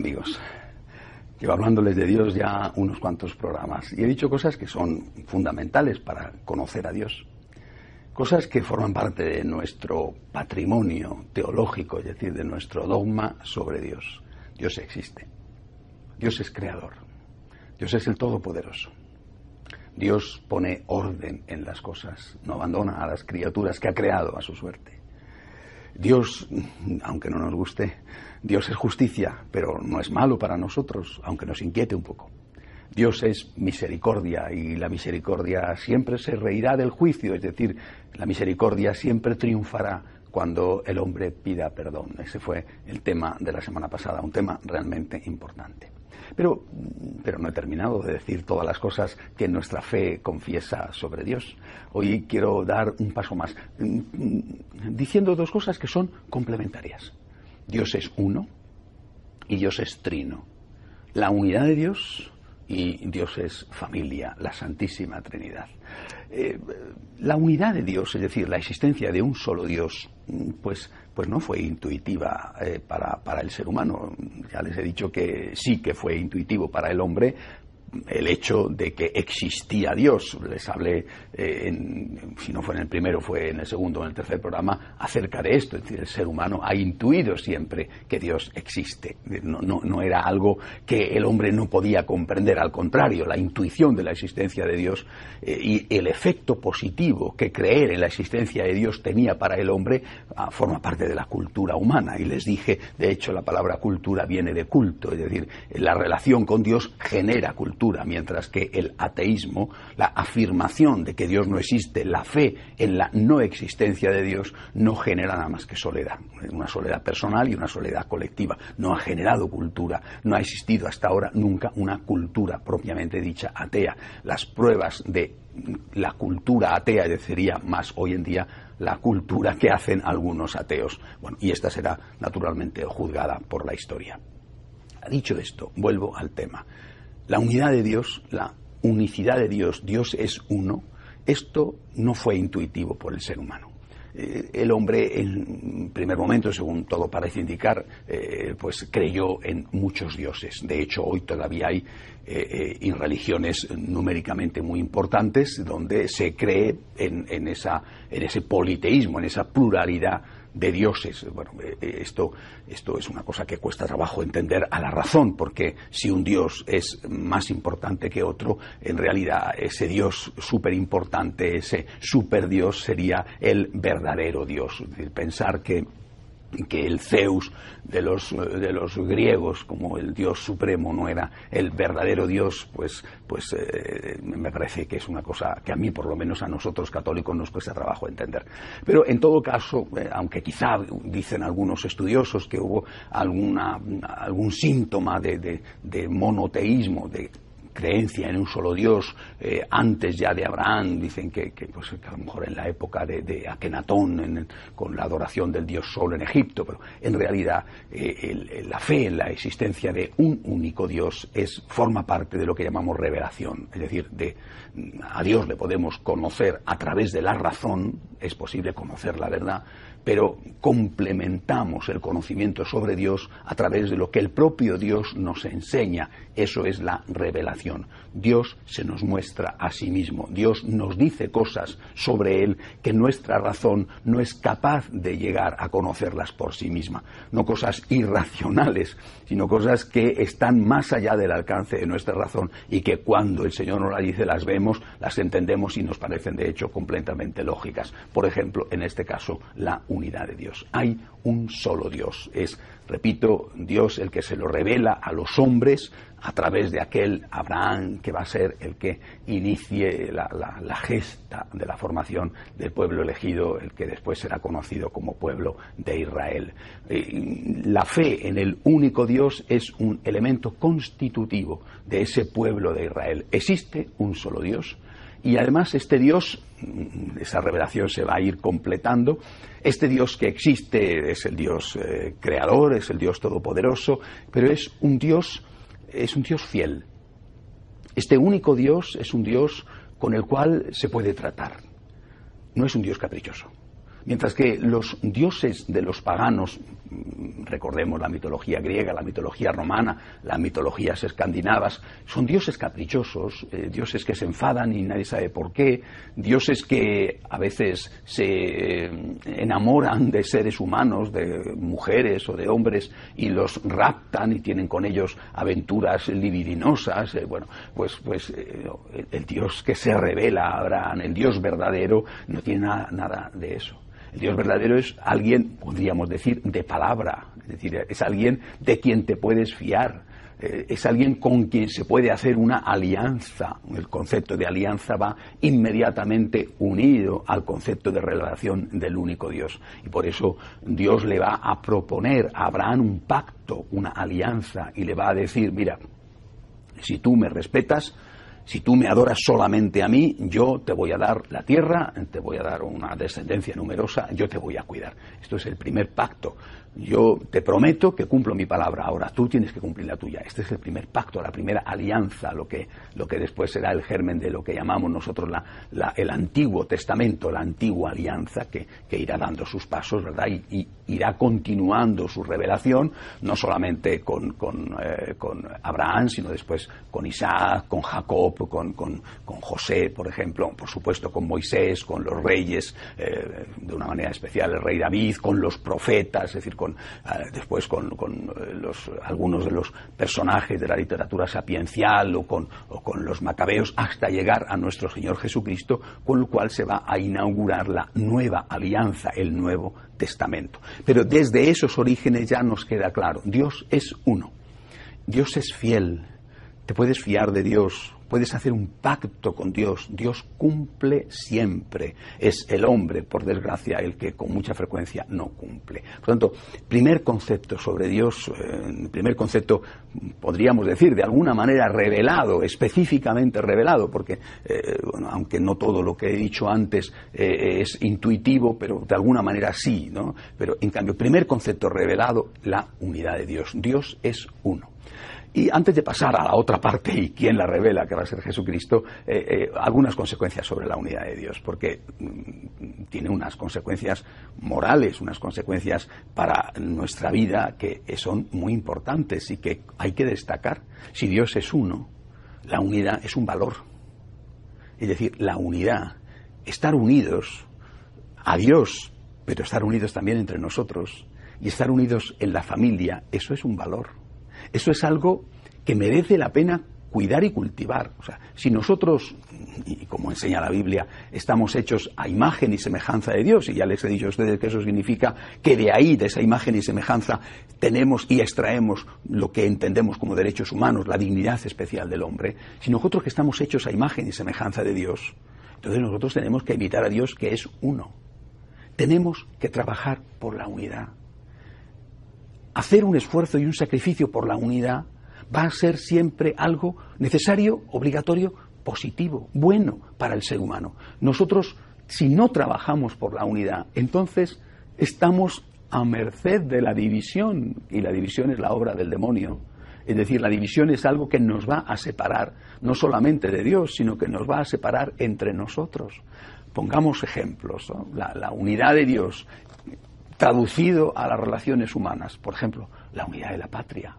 amigos. Llevo hablándoles de Dios ya unos cuantos programas y he dicho cosas que son fundamentales para conocer a Dios. Cosas que forman parte de nuestro patrimonio teológico, es decir, de nuestro dogma sobre Dios. Dios existe. Dios es creador. Dios es el Todopoderoso. Dios pone orden en las cosas, no abandona a las criaturas que ha creado a su suerte. Dios, aunque no nos guste, Dios es justicia, pero no es malo para nosotros, aunque nos inquiete un poco. Dios es misericordia y la misericordia siempre se reirá del juicio, es decir, la misericordia siempre triunfará cuando el hombre pida perdón. Ese fue el tema de la semana pasada, un tema realmente importante. Pero, pero no he terminado de decir todas las cosas que nuestra fe confiesa sobre Dios. Hoy quiero dar un paso más, diciendo dos cosas que son complementarias. Dios es uno y Dios es trino. La unidad de Dios y Dios es familia, la Santísima Trinidad. Eh, la unidad de Dios, es decir, la existencia de un solo Dios, pues, pues no fue intuitiva eh, para, para el ser humano. Ya les he dicho que sí que fue intuitivo para el hombre, el hecho de que existía Dios. Les hablé, eh, en, si no fue en el primero, fue en el segundo o en el tercer programa, acerca de esto. Es decir, el ser humano ha intuido siempre que Dios existe. No, no, no era algo que el hombre no podía comprender, al contrario, la intuición de la existencia de Dios eh, y el efecto positivo que creer en la existencia de Dios tenía para el hombre ah, forma parte de la cultura humana. Y les dije, de hecho, la palabra cultura viene de culto, es decir, la relación con Dios genera cultura mientras que el ateísmo, la afirmación de que Dios no existe, la fe en la no existencia de Dios, no genera nada más que soledad, una soledad personal y una soledad colectiva. No ha generado cultura, no ha existido hasta ahora nunca una cultura propiamente dicha atea. Las pruebas de la cultura atea, sería más hoy en día la cultura que hacen algunos ateos. Bueno, y esta será naturalmente juzgada por la historia. Dicho esto, vuelvo al tema la unidad de Dios, la unicidad de Dios, Dios es uno, esto no fue intuitivo por el ser humano. Eh, el hombre en primer momento, según todo parece indicar, eh, pues creyó en muchos dioses. De hecho, hoy todavía hay eh, religiones numéricamente muy importantes donde se cree en, esa, en ese politeísmo, en esa pluralidad de dioses. Bueno, eh, eh, esto, esto es una cosa que cuesta trabajo entender a la razón, porque si un dios es más importante que otro, en realidad ese dios súper importante, ese super dios sería el verdadero dios. Es decir, pensar que que el Zeus de los, de los griegos como el dios supremo no era el verdadero dios, pues, pues eh, me parece que es una cosa que a mí, por lo menos a nosotros católicos, nos cuesta trabajo entender. Pero en todo caso, eh, aunque quizá dicen algunos estudiosos que hubo alguna, algún síntoma de, de monoteísmo, de creencia en un solo Dios eh, antes ya de Abraham, dicen que, pues, a lo mejor en la época de, Akenatón, con la adoración del Dios Sol en Egipto, pero en realidad eh, la fe en la existencia de un único Dios es, forma parte de lo que llamamos revelación, es decir, de, a Dios le podemos conocer a través de la razón, es posible conocer la verdad, pero complementamos el conocimiento sobre Dios a través de lo que el propio Dios nos enseña. Eso es la revelación. Dios se nos muestra a sí mismo. Dios nos dice cosas sobre Él que nuestra razón no es capaz de llegar a conocerlas por sí misma. No cosas irracionales, sino cosas que están más allá del alcance de nuestra razón y que cuando el Señor nos las dice las vemos, las entendemos y nos parecen de hecho completamente lógicas. Por ejemplo, en este caso, la unidad de Dios. Hay un solo Dios. Es, repito, Dios el que se lo revela a los hombres a través de aquel Abraham que va a ser el que inicie la, gesta de la formación del pueblo elegido, el que después será conocido como pueblo de Israel. Eh, la fe en el único Dios es un elemento constitutivo de ese pueblo de Israel. Existe un solo Dios. Y además este Dios, esa revelación se va a ir completando, este Dios que existe es el Dios eh, creador, es el Dios todopoderoso, pero es un Dios es un Dios fiel. Este único Dios es un Dios con el cual se puede tratar. No es un Dios caprichoso. Mientras que los dioses de los paganos, recordemos la mitología griega, la mitología romana, las mitologías escandinavas, son dioses caprichosos, eh, dioses que se enfadan y nadie sabe por qué, dioses que a veces se eh, enamoran de seres humanos, de mujeres o de hombres, y los raptan y tienen con ellos aventuras libidinosas. Eh, bueno, pues, pues el Dios que se revela a Abraham, el Dios verdadero, no tiene nada de eso. El Dios verdadero es alguien, podríamos decir, de palabra, es decir, es alguien de quien te puedes fiar, eh, es alguien con quien se puede hacer una alianza. El concepto de alianza va inmediatamente unido al concepto de relación del único Dios. Y por eso Dios le va a proponer a Abraham un pacto, una alianza, y le va a decir, mira, si tú me respetas, si tú me adoras solamente a mí, yo te voy a dar la tierra, te voy a dar una descendencia numerosa, yo te voy a cuidar. Esto es el primer pacto yo te prometo que cumplo mi palabra, ahora tú tienes que cumplir la tuya. Este es el primer pacto, la primera alianza, lo que, lo que después será el germen de lo que llamamos nosotros la, el Antiguo Testamento, la antigua alianza que, irá dando sus pasos, ¿verdad? Irá continuando su revelación, no solamente con, con, eh, Abraham, sino después con Isaac, con Jacob, con, con, José, por ejemplo, por supuesto con Moisés, con los reyes, eh, de una manera especial el rey David, con los profetas, es decir, con, eh, después con, los, algunos de los personajes de la literatura sapiencial o con, o con los macabeos hasta llegar a nuestro Señor Jesucristo, con lo cual se va a inaugurar la nueva alianza, el Nuevo Testamento. Pero desde esos orígenes ya nos queda claro, Dios es uno, Dios es fiel, te puedes fiar de Dios, puedes hacer un pacto con Dios. Dios cumple siempre. Es el hombre, por desgracia, el que con mucha frecuencia no cumple. Por tanto, primer concepto sobre Dios, eh, primer concepto, podríamos decir, de alguna manera revelado, específicamente revelado, porque eh, aunque no todo lo que he dicho antes eh, es intuitivo, pero de alguna manera sí, ¿no? Pero en cambio, primer concepto revelado, la unidad de Dios. Dios es uno. Y antes de pasar a la otra parte y quién la revela, que va a ser Jesucristo, eh, eh, algunas consecuencias sobre la unidad de Dios, porque mm, tiene unas consecuencias morales, unas consecuencias para nuestra vida que son muy importantes y que hay que destacar. Si Dios es uno, la unidad es un valor. Es decir, la unidad, estar unidos a Dios, pero estar unidos también entre nosotros y estar unidos en la familia, eso es un valor. Eso es algo que merece la pena cuidar y cultivar. O sea, si nosotros, y como enseña la Biblia, estamos hechos a imagen y semejanza de Dios, y ya les he dicho a ustedes que eso significa que de ahí, de esa imagen y semejanza, tenemos y extraemos lo que entendemos como derechos humanos, la dignidad especial del hombre, si nosotros que estamos hechos a imagen y semejanza de Dios, entonces nosotros tenemos que imitar a Dios que es uno. Tenemos que trabajar por la unidad hacer un esfuerzo y un sacrificio por la unidad va a ser siempre algo necesario, obligatorio, positivo, bueno para el ser humano. Nosotros, si no trabajamos por la unidad, entonces estamos a merced de la división, y la división es la obra del demonio. Es decir, la división es algo que nos va a separar no solamente de Dios, sino que nos va a separar entre nosotros. Pongamos ejemplos. La, unidad de Dios traducido a las relaciones humanas. Por ejemplo, la unidad de la patria.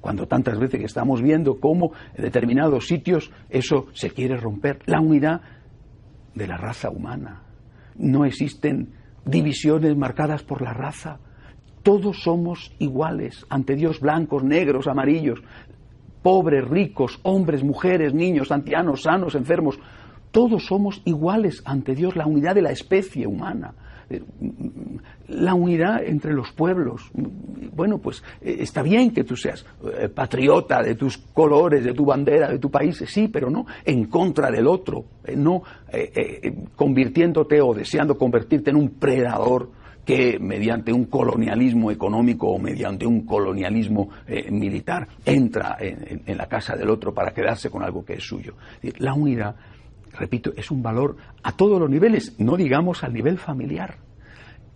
Cuando tantas veces que estamos viendo cómo en determinados sitios eso se quiere romper. La unidad de la raza humana. No existen divisiones marcadas por la raza. Todos somos iguales ante Dios, blancos, negros, amarillos, pobres, ricos, hombres, mujeres, niños, ancianos, sanos, enfermos. Todos somos iguales ante Dios, la unidad de la especie humana la unidad entre los pueblos. Bueno, pues eh, está bien que tú seas eh, patriota de tus colores, de tu bandera, de tu país, sí, pero no en contra del otro, eh, no convirtiéndote o deseando convertirte en un predador que mediante un colonialismo económico o mediante un colonialismo militar entra en, la casa del otro para quedarse con algo que es suyo. La unidad repito, es un valor a todos los niveles, no digamos al nivel familiar.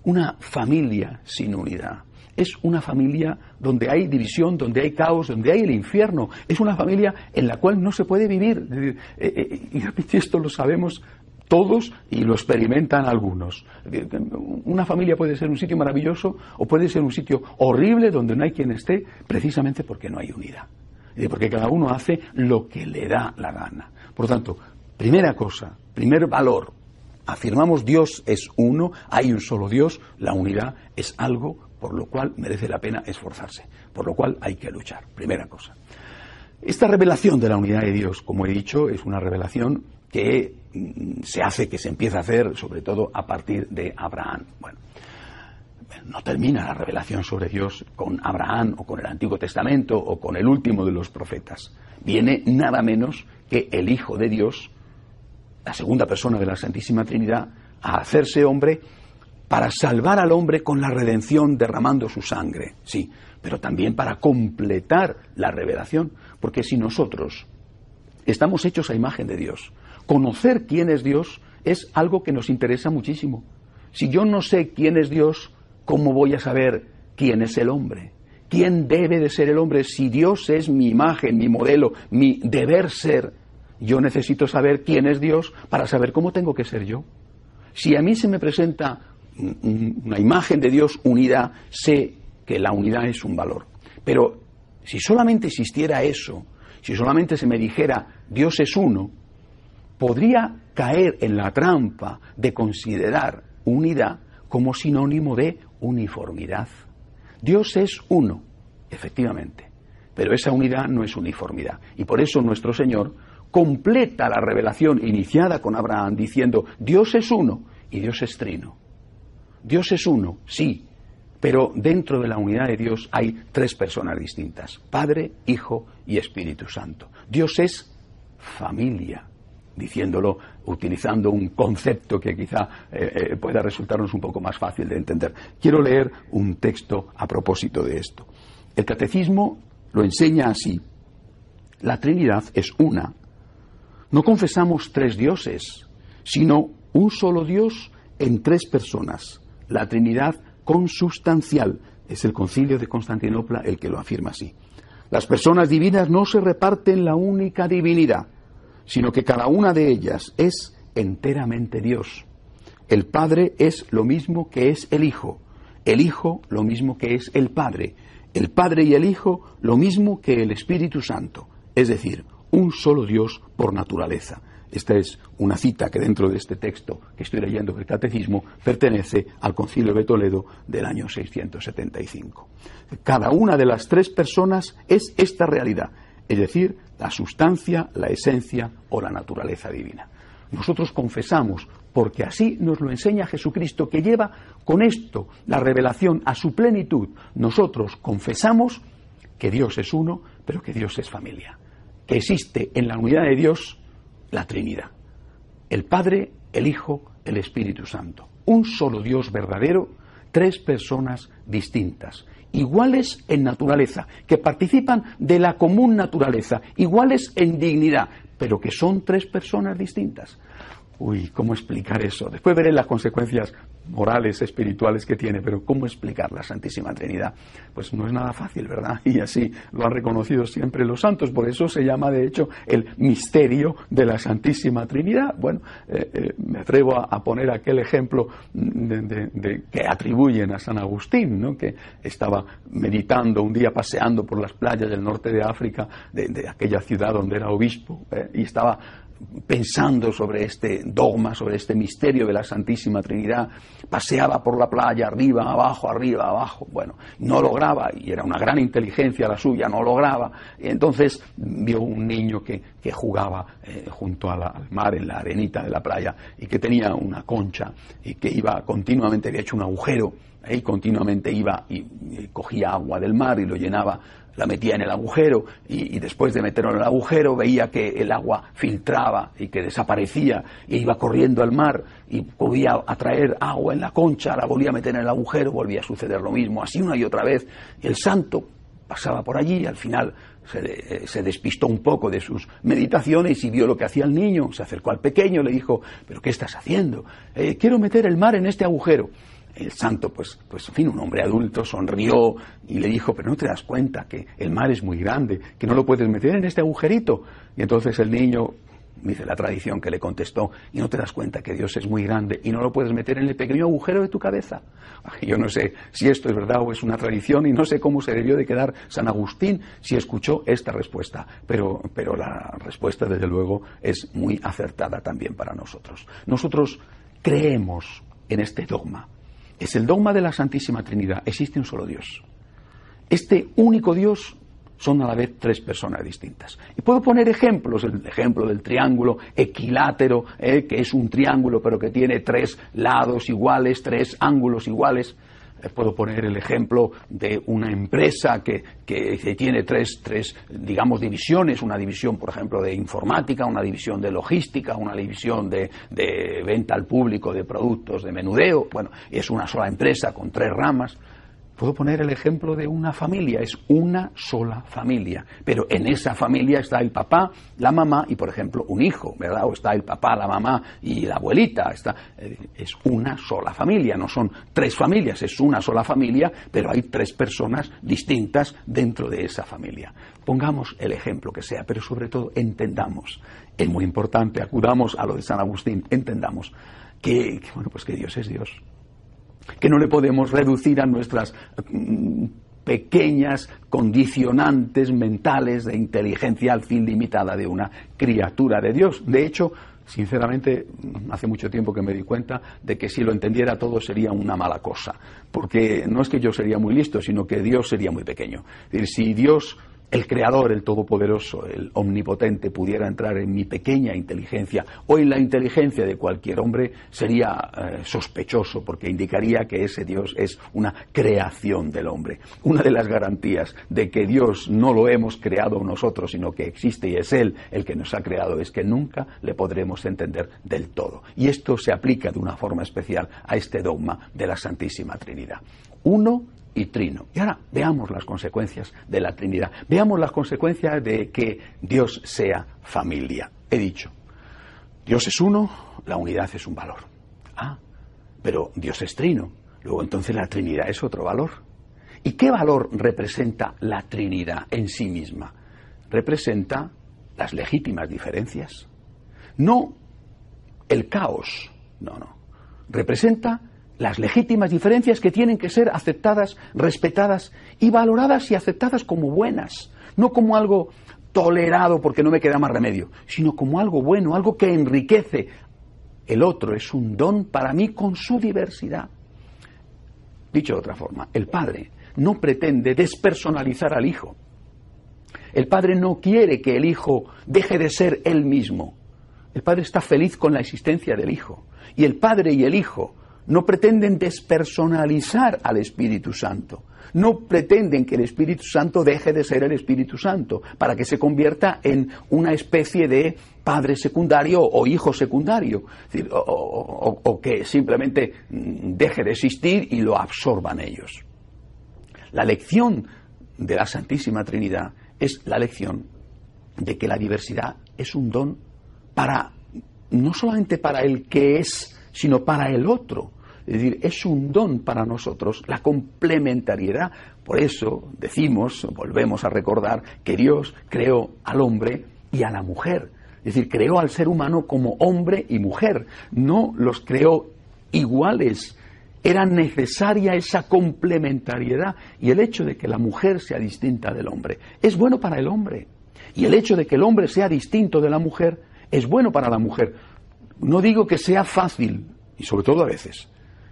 Una familia sin unidad es una familia donde hay división, donde hay caos, donde hay el infierno. Es una familia en la cual no se puede vivir. Eh, eh, y esto lo sabemos todos y lo experimentan algunos. Una familia puede ser un sitio maravilloso o puede ser un sitio horrible donde no hay quien esté precisamente porque no hay unidad. Porque cada uno hace lo que le da la gana. Por lo tanto, Primera cosa, primer valor, afirmamos Dios es uno, hay un solo Dios, la unidad es algo por lo cual merece la pena esforzarse, por lo cual hay que luchar. Primera cosa. Esta revelación de la unidad de Dios, como he dicho, es una revelación que mm, se hace, que se empieza a hacer, sobre todo a partir de Abraham. Bueno, no termina la revelación sobre Dios con Abraham o con el Antiguo Testamento o con el último de los profetas. Viene nada menos que el Hijo de Dios la segunda persona de la Santísima Trinidad, a hacerse hombre para salvar al hombre con la redención derramando su sangre, sí, pero también para completar la revelación, porque si nosotros estamos hechos a imagen de Dios, conocer quién es Dios es algo que nos interesa muchísimo. Si yo no sé quién es Dios, ¿cómo voy a saber quién es el hombre? ¿Quién debe de ser el hombre si Dios es mi imagen, mi modelo, mi deber ser? Yo necesito saber quién es Dios para saber cómo tengo que ser yo. Si a mí se me presenta una imagen de Dios unida, sé que la unidad es un valor. Pero si solamente existiera eso, si solamente se me dijera Dios es uno, podría caer en la trampa de considerar unidad como sinónimo de uniformidad. Dios es uno, efectivamente, pero esa unidad no es uniformidad. Y por eso nuestro Señor completa la revelación iniciada con Abraham diciendo, Dios es uno y Dios es trino. Dios es uno, sí, pero dentro de la unidad de Dios hay tres personas distintas, Padre, Hijo y Espíritu Santo. Dios es familia, diciéndolo utilizando un concepto que quizá eh, eh, pueda resultarnos un poco más fácil de entender. Quiero leer un texto a propósito de esto. El catecismo lo enseña así. La Trinidad es una no confesamos tres dioses, sino un solo Dios en tres personas, la Trinidad consustancial. Es el concilio de Constantinopla el que lo afirma así. Las personas divinas no se reparten la única divinidad, sino que cada una de ellas es enteramente Dios. El Padre es lo mismo que es el Hijo, el Hijo lo mismo que es el Padre, el Padre y el Hijo lo mismo que el Espíritu Santo, es decir, un solo Dios por naturaleza. Esta es una cita que dentro de este texto que estoy leyendo del Catecismo pertenece al Concilio de Toledo del año 675. Cada una de las tres personas es esta realidad, es decir, la sustancia, la esencia o la naturaleza divina. Nosotros confesamos, porque así nos lo enseña Jesucristo, que lleva con esto la revelación a su plenitud. Nosotros confesamos que Dios es uno, pero que Dios es familia existe en la unidad de Dios la Trinidad. El Padre, el Hijo, el Espíritu Santo. Un solo Dios verdadero, tres personas distintas, iguales en naturaleza, que participan de la común naturaleza, iguales en dignidad, pero que son tres personas distintas. Uy, ¿cómo explicar eso? Después veré las consecuencias morales, espirituales que tiene, pero ¿cómo explicar la Santísima Trinidad? Pues no es nada fácil, ¿verdad? Y así lo han reconocido siempre los santos, por eso se llama de hecho el misterio de la Santísima Trinidad. Bueno, eh, eh, me atrevo a, poner aquel ejemplo de, que atribuyen a San Agustín, ¿no? que estaba meditando un día paseando por las playas del norte de África, de, aquella ciudad donde era obispo, ¿eh? y estaba pensando sobre este dogma, sobre este misterio de la Santísima Trinidad, paseaba por la playa, arriba, abajo, arriba, abajo, bueno, no lograba, y era una gran inteligencia la suya, no lograba, entonces vio un niño que, jugaba eh, junto al mar, en la arenita de la playa, y que tenía una concha, y que iba continuamente, había hecho un agujero, y continuamente iba y cogía agua del mar y lo llenaba la metía en el agujero y, después de meterlo en el agujero veía que el agua filtraba y que desaparecía y iba corriendo al mar y podía atraer agua en la concha, la volvía a meter en el agujero, volvía a suceder lo mismo, así una y otra vez. El santo pasaba por allí y al final se, despistó un poco de sus meditaciones y vio lo que hacía el niño, se acercó al pequeño y le dijo, pero ¿qué estás haciendo? Eh, quiero meter el mar en este agujero el santo, pues, pues, en fin, un hombre adulto, sonrió y le dijo, pero no te das cuenta que el mar es muy grande, que no lo puedes meter en este agujerito. Y entonces el niño, dice la tradición que le contestó, y no te das cuenta que Dios es muy grande y no lo puedes meter en el pequeño agujero de tu cabeza. Yo no sé si esto es verdad o es una tradición y no sé cómo se debió de quedar San Agustín si escuchó esta respuesta, pero, pero la respuesta desde luego es muy acertada también para nosotros. Nosotros creemos en este dogma es el dogma de la Santísima Trinidad. Existe un solo Dios. Este único Dios son a la vez tres personas distintas. Y puedo poner ejemplos, el ejemplo del triángulo equilátero, eh, que es un triángulo pero que tiene tres lados iguales, tres ángulos iguales puedo poner el ejemplo de una empresa que, tiene tres, tres, digamos, divisiones, una división, por ejemplo, de informática, una división de logística, una división de, de venta al público de productos de menudeo. Bueno, es una sola empresa con tres ramas. Puedo poner el ejemplo de una familia, es una sola familia, pero en esa familia está el papá, la mamá y, por ejemplo, un hijo, ¿verdad? O está el papá, la mamá y la abuelita, está, eh, es una sola familia, no son tres familias, es una sola familia, pero hay tres personas distintas dentro de esa familia. Pongamos el ejemplo que sea, pero sobre todo entendamos, es muy importante, acudamos a lo de San Agustín, entendamos que, que bueno, pues que Dios es Dios que no le podemos reducir a nuestras mm, pequeñas condicionantes mentales de inteligencia al fin limitada de una criatura de Dios. De hecho, sinceramente, hace mucho tiempo que me di cuenta de que si lo entendiera todo sería una mala cosa, porque no es que yo sería muy listo, sino que Dios sería muy pequeño. Es decir, si Dios el Creador, el Todopoderoso, el Omnipotente pudiera entrar en mi pequeña inteligencia o en la inteligencia de cualquier hombre, sería eh, sospechoso porque indicaría que ese Dios es una creación del hombre. Una de las garantías de que Dios no lo hemos creado nosotros, sino que existe y es Él el que nos ha creado, es que nunca le podremos entender del todo. Y esto se aplica de una forma especial a este dogma de la Santísima Trinidad. Uno y trino. Y ahora veamos las consecuencias de la Trinidad. Veamos las consecuencias de que Dios sea familia. He dicho, Dios es uno, la unidad es un valor. Ah, pero Dios es trino. Luego entonces la Trinidad es otro valor. ¿Y qué valor representa la Trinidad en sí misma? Representa las legítimas diferencias. No el caos, no, no. Representa las legítimas diferencias que tienen que ser aceptadas, respetadas y valoradas y aceptadas como buenas, no como algo tolerado porque no me queda más remedio, sino como algo bueno, algo que enriquece. El otro es un don para mí con su diversidad. Dicho de otra forma, el Padre no pretende despersonalizar al Hijo. El Padre no quiere que el Hijo deje de ser él mismo. El Padre está feliz con la existencia del Hijo. Y el Padre y el Hijo no pretenden despersonalizar al Espíritu Santo. No pretenden que el Espíritu Santo deje de ser el Espíritu Santo para que se convierta en una especie de padre secundario o hijo secundario, o, que simplemente deje de existir y lo absorban ellos. La lección de la Santísima Trinidad es la lección de que la diversidad es un don para no solamente para el que es, sino para el otro. Es decir, es un don para nosotros la complementariedad. Por eso decimos, volvemos a recordar, que Dios creó al hombre y a la mujer. Es decir, creó al ser humano como hombre y mujer. No los creó iguales. Era necesaria esa complementariedad y el hecho de que la mujer sea distinta del hombre es bueno para el hombre. Y el hecho de que el hombre sea distinto de la mujer es bueno para la mujer. No digo que sea fácil, y sobre todo a veces,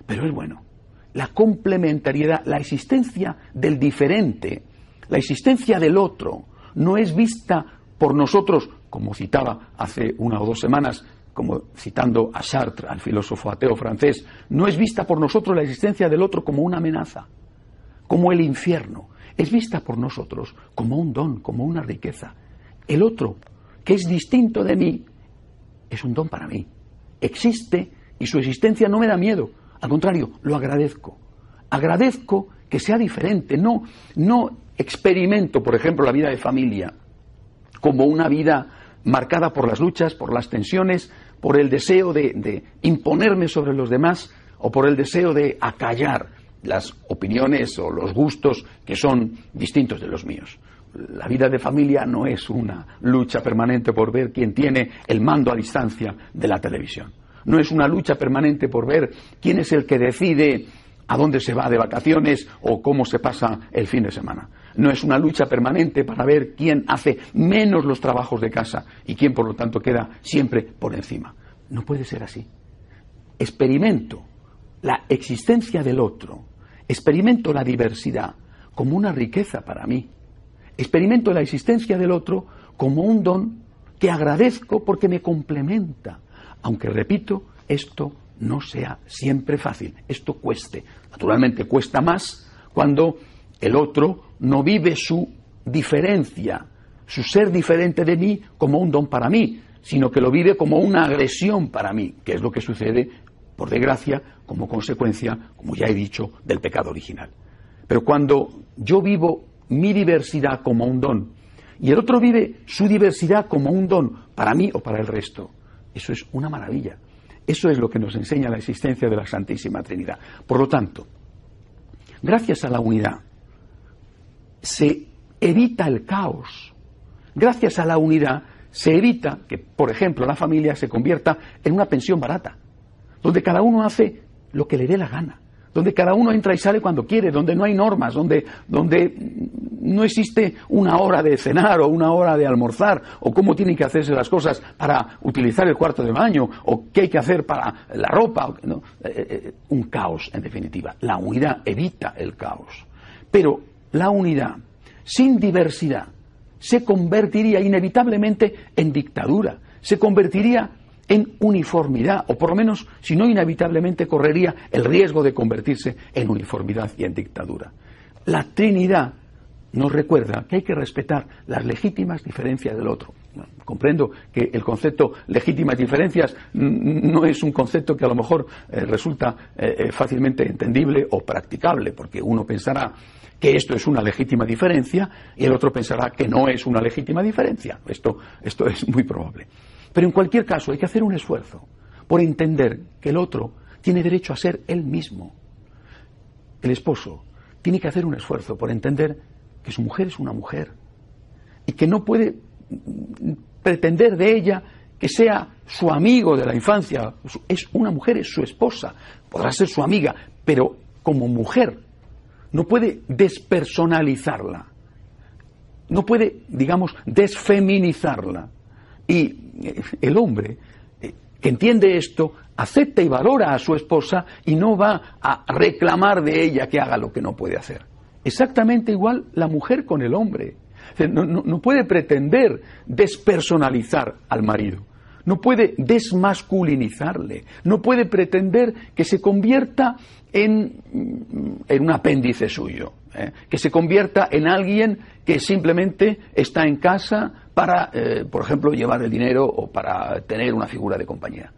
pero es bueno. La complementariedad, la existencia del diferente, la existencia del otro, no es vista por nosotros, como citaba hace una o dos semanas, como citando a Sartre, al filósofo ateo francés, no es vista por nosotros la existencia del otro como una amenaza, como el infierno, es vista por nosotros como un don, como una riqueza. El otro, que es distinto de mí, es un don para mí. Existe y su existencia no me da miedo, al contrario, lo agradezco. Agradezco que sea diferente. No, no experimento, por ejemplo, la vida de familia como una vida marcada por las luchas, por las tensiones, por el deseo de, de imponerme sobre los demás o por el deseo de acallar las opiniones o los gustos que son distintos de los míos. La vida de familia no es una lucha permanente por ver quién tiene el mando a distancia de la televisión. No es una lucha permanente por ver quién es el que decide a dónde se va de vacaciones o cómo se pasa el fin de semana. No es una lucha permanente para ver quién hace menos los trabajos de casa y quién, por lo tanto, queda siempre por encima. No puede ser así. Experimento la existencia del otro, experimento la diversidad como una riqueza para mí. Experimento la existencia del otro como un don que agradezco porque me complementa, aunque repito, esto no sea siempre fácil, esto cueste. Naturalmente cuesta más cuando el otro no vive su diferencia, su ser diferente de mí como un don para mí, sino que lo vive como una agresión para mí, que es lo que sucede, por desgracia, como consecuencia, como ya he dicho, del pecado original. Pero cuando yo vivo mi diversidad como un don y el otro vive su diversidad como un don para mí o para el resto, eso es una maravilla. Eso es lo que nos enseña la existencia de la Santísima Trinidad. Por lo tanto, gracias a la unidad se evita el caos. Gracias a la unidad se evita que, por ejemplo, la familia se convierta en una pensión barata, donde cada uno hace lo que le dé la gana donde cada uno entra y sale cuando quiere, donde no hay normas, donde, donde no existe una hora de cenar o una hora de almorzar, o cómo tienen que hacerse las cosas para utilizar el cuarto de baño, o qué hay que hacer para la ropa. Eh, eh, un caos, en definitiva. La unidad evita el caos. Pero la unidad, sin diversidad, se convertiría inevitablemente en dictadura, se convertiría en uniformidad, o por lo menos, si no inevitablemente, correría el riesgo de convertirse en uniformidad y en dictadura. La Trinidad nos recuerda que hay que respetar las legítimas diferencias del otro. Comprendo que el concepto legítimas diferencias no es un concepto que a lo mejor eh, resulta eh, eh, fácilmente entendible o practicable, porque uno pensará que esto es una legítima diferencia y el otro pensará que no es una legítima diferencia. Esto, esto es muy probable. Pero en cualquier caso hay que hacer un esfuerzo por entender que el otro tiene derecho a ser él mismo. El esposo tiene que hacer un esfuerzo por entender que su mujer es una mujer y que no puede pretender de ella que sea su amigo de la infancia. Es una mujer, es su esposa, podrá ser su amiga, pero como mujer no puede despersonalizarla, no puede, digamos, desfeminizarla. Y eh, el hombre eh, que entiende esto acepta y valora a su esposa y no va a reclamar de ella que haga lo que no puede hacer. Exactamente igual la mujer con el hombre. No, no, puede pretender despersonalizar al marido, no puede desmasculinizarle, no puede pretender que se convierta en, en un apéndice suyo, ¿eh? que se convierta en alguien que simplemente está en casa para, eh, por ejemplo, llevar el dinero o para tener una figura de compañía.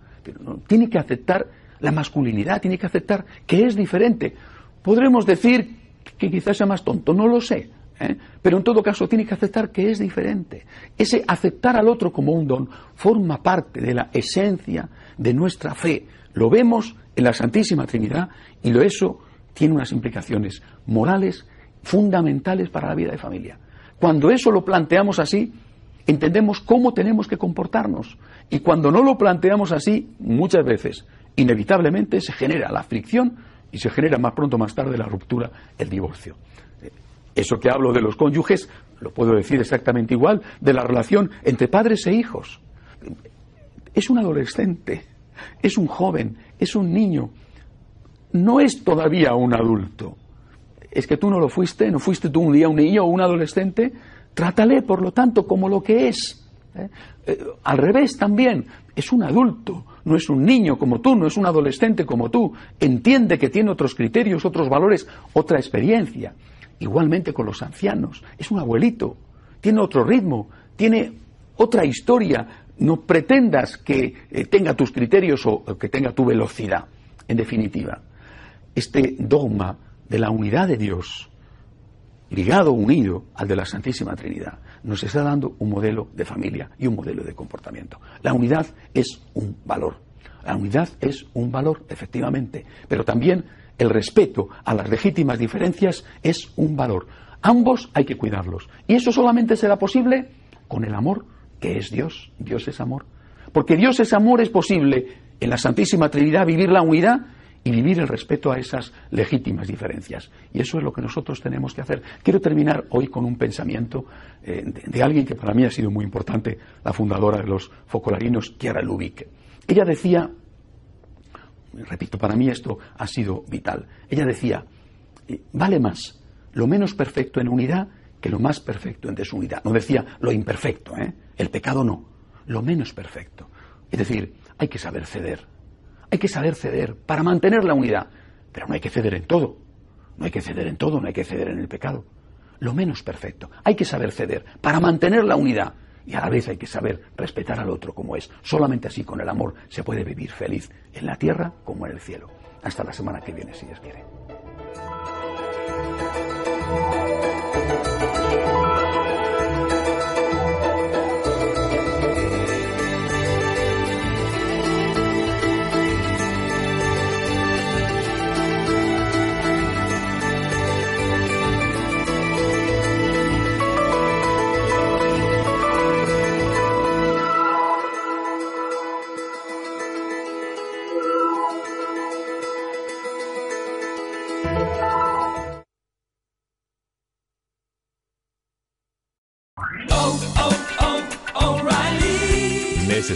Tiene que aceptar la masculinidad, tiene que aceptar que es diferente. Podremos decir que quizás sea más tonto, no lo sé. ¿eh? Pero en todo caso tiene que aceptar que es diferente. Ese aceptar al otro como un don forma parte de la esencia de nuestra fe. Lo vemos en la Santísima Trinidad y lo eso tiene unas implicaciones morales fundamentales para la vida de familia. Cuando eso lo planteamos así, entendemos cómo tenemos que comportarnos. Y cuando no lo planteamos así, muchas veces, inevitablemente se genera la fricción y se genera más pronto o más tarde la ruptura, el divorcio. Eso que hablo de los cónyuges, lo puedo decir exactamente igual, de la relación entre padres e hijos. Es un adolescente, es un joven, es un niño, no es todavía un adulto. Es que tú no lo fuiste, no fuiste tú un día un niño o un adolescente, trátale, por lo tanto, como lo que es. ¿eh? Eh, al revés también, es un adulto, no es un niño como tú, no es un adolescente como tú, entiende que tiene otros criterios, otros valores, otra experiencia. Igualmente con los ancianos, es un abuelito, tiene otro ritmo, tiene otra historia, no pretendas que eh, tenga tus criterios o que tenga tu velocidad, en definitiva. Este dogma de la unidad de Dios, ligado, unido al de la Santísima Trinidad, nos está dando un modelo de familia y un modelo de comportamiento. La unidad es un valor. La unidad es un valor, efectivamente, pero también el respeto a las legítimas diferencias es un valor. Ambos hay que cuidarlos. Y eso solamente será posible con el amor que es Dios. Dios es amor. Porque Dios es amor, es posible en la Santísima Trinidad vivir la unidad y vivir el respeto a esas legítimas diferencias. Y eso es lo que nosotros tenemos que hacer. Quiero terminar hoy con un pensamiento eh, de, alguien que para mí ha sido muy importante, la fundadora de los focolarinos, Chiara Lubick. Ella decía, repito, para mí esto ha sido vital, ella decía, eh, vale más lo menos perfecto en unidad que lo más perfecto en desunidad. No decía lo imperfecto, ¿eh? el pecado no, lo menos perfecto. Es decir, hay que saber ceder, hay que saber ceder para mantener la unidad, pero no hay que ceder en todo. No hay que ceder en todo, no hay que ceder en el pecado. Lo menos perfecto. Hay que saber ceder para mantener la unidad. Y a la vez hay que saber respetar al otro como es. Solamente así, con el amor, se puede vivir feliz en la tierra como en el cielo. Hasta la semana que viene, si Dios quiere.